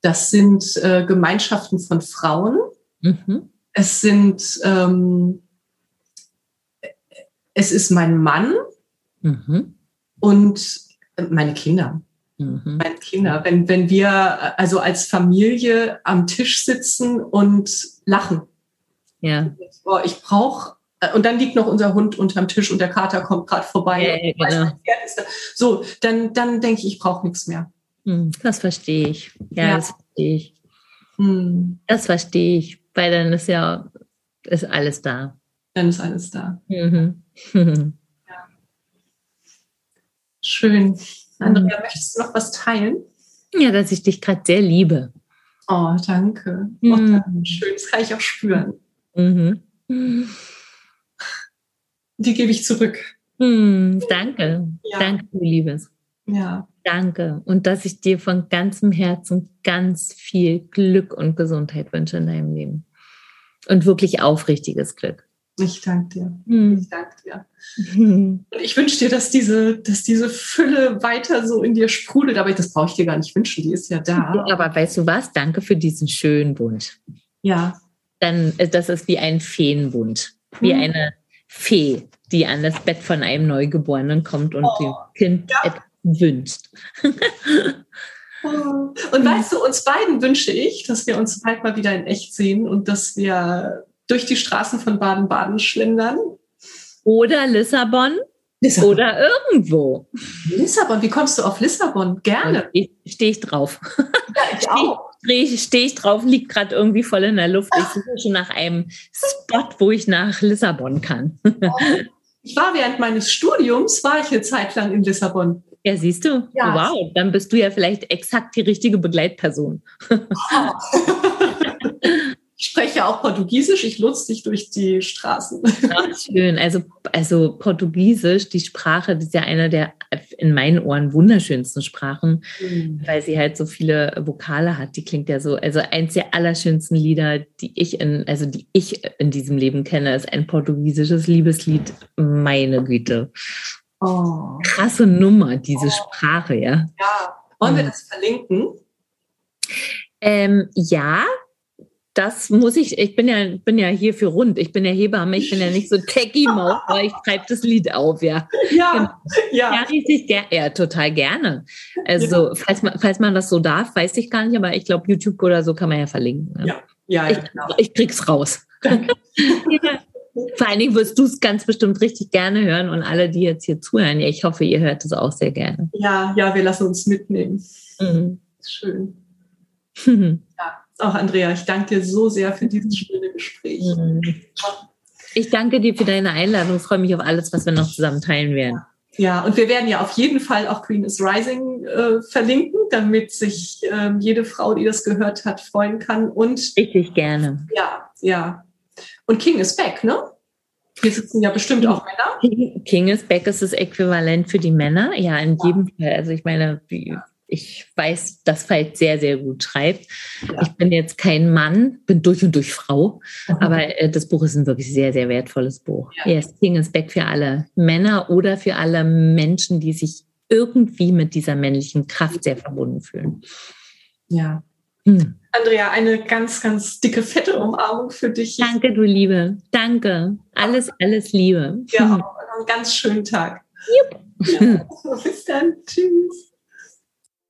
Das sind äh, Gemeinschaften von Frauen. Mhm. Es sind, ähm, es ist mein Mann mhm. und meine Kinder. Mhm. Meine Kinder. Wenn, wenn wir also als Familie am Tisch sitzen und lachen. Ja. Oh, ich brauche äh, und dann liegt noch unser Hund unterm Tisch und der Kater kommt gerade vorbei. Ja, ja, genau. So, dann, dann denke ich, ich brauche nichts mehr. Hm, das verstehe ich. Ja, ja. das verstehe ich. Hm. Das verstehe ich, weil dann ist ja ist alles da. Dann ist alles da. Mhm. Schön. Andrea, mhm. möchtest du noch was teilen? Ja, dass ich dich gerade sehr liebe. Oh, danke. Mhm. Oh, danke. Schön, das kann ich auch spüren. Mhm. Die gebe ich zurück. Hm, danke. Ja. Danke, du Liebes. Ja. Danke. Und dass ich dir von ganzem Herzen ganz viel Glück und Gesundheit wünsche in deinem Leben. Und wirklich aufrichtiges Glück. Ich danke dir. Hm. Ich danke dir. Hm. Und ich wünsche dir, dass diese, dass diese Fülle weiter so in dir sprudelt. Aber das brauche ich dir gar nicht wünschen. Die ist ja da. Aber weißt du was? Danke für diesen schönen Wunsch. Ja, dann äh, das ist wie ein Feenbund, wie mhm. eine Fee, die an das Bett von einem Neugeborenen kommt und oh, dem Kind ja. etwas wünscht. und weißt du, uns beiden wünsche ich, dass wir uns bald mal wieder in echt sehen und dass wir durch die Straßen von Baden-Baden schlendern. Oder Lissabon. Lissabon. Oder irgendwo. Lissabon, wie kommst du auf Lissabon? Gerne. Stehe ich drauf. Ja, ich auch. Stehe ich, steh ich drauf, liegt gerade irgendwie voll in der Luft. Ich suche schon nach einem Spot, wo ich nach Lissabon kann. Ich war während meines Studiums, war ich eine Zeit lang in Lissabon. Ja, siehst du? Ja. Wow, dann bist du ja vielleicht exakt die richtige Begleitperson. Oh. Ich spreche auch Portugiesisch, ich lutze dich durch die Straßen. Ach, schön. Also, also Portugiesisch, die Sprache, das ist ja eine der in meinen Ohren wunderschönsten Sprachen, mhm. weil sie halt so viele Vokale hat. Die klingt ja so, also eins der allerschönsten Lieder, die ich in, also die ich in diesem Leben kenne, ist ein portugiesisches Liebeslied. Meine Güte. Oh. Krasse Nummer, diese oh. Sprache, ja. Ja. Wollen wir das verlinken? Ähm, ja, das muss ich, ich bin ja, bin ja hier für rund, ich bin ja Hebamme, ich bin ja nicht so techie Maus, aber ich treibe das Lied auf, ja. Ja, genau. ja. Ja, richtig, ger ja, total gerne. Also, ja. falls, man, falls man das so darf, weiß ich gar nicht, aber ich glaube, YouTube oder so kann man ja verlinken. Ne? Ja, ja, ich, genau. ich krieg's raus. Vor allen Dingen wirst du es ganz bestimmt richtig gerne hören und alle, die jetzt hier zuhören, ja, ich hoffe, ihr hört es auch sehr gerne. Ja, ja, wir lassen uns mitnehmen. Mhm. Schön. ja. Auch Andrea, ich danke dir so sehr für dieses schöne Gespräch. Mhm. Ich danke dir für deine Einladung. Ich freue mich auf alles, was wir noch zusammen teilen werden. Ja, und wir werden ja auf jeden Fall auch Queen is Rising äh, verlinken, damit sich ähm, jede Frau, die das gehört hat, freuen kann. Und richtig gerne. Ja, ja. Und King is back, ne? Hier sitzen ja bestimmt auch Männer. King is back ist das Äquivalent für die Männer. Ja, in ja. jedem Fall. Also ich meine, ich weiß, dass Veit sehr, sehr gut schreibt. Ja. Ich bin jetzt kein Mann, bin durch und durch Frau, mhm. aber äh, das Buch ist ein wirklich sehr, sehr wertvolles Buch. Ja. Yes, King is Back für alle Männer oder für alle Menschen, die sich irgendwie mit dieser männlichen Kraft sehr verbunden fühlen. Ja. Hm. Andrea, eine ganz, ganz dicke, fette Umarmung für dich. Danke, du Liebe. Danke. Alles, alles Liebe. Ja, hm. einen ganz schönen Tag. Jupp. Ja. Bis dann. Tschüss.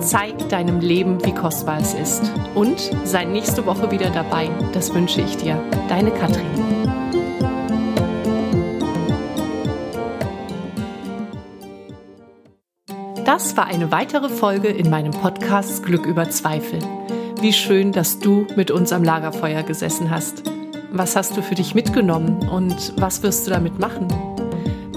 Zeig deinem Leben, wie kostbar es ist. Und sei nächste Woche wieder dabei. Das wünsche ich dir. Deine Katrin. Das war eine weitere Folge in meinem Podcast Glück über Zweifel. Wie schön, dass du mit uns am Lagerfeuer gesessen hast. Was hast du für dich mitgenommen und was wirst du damit machen?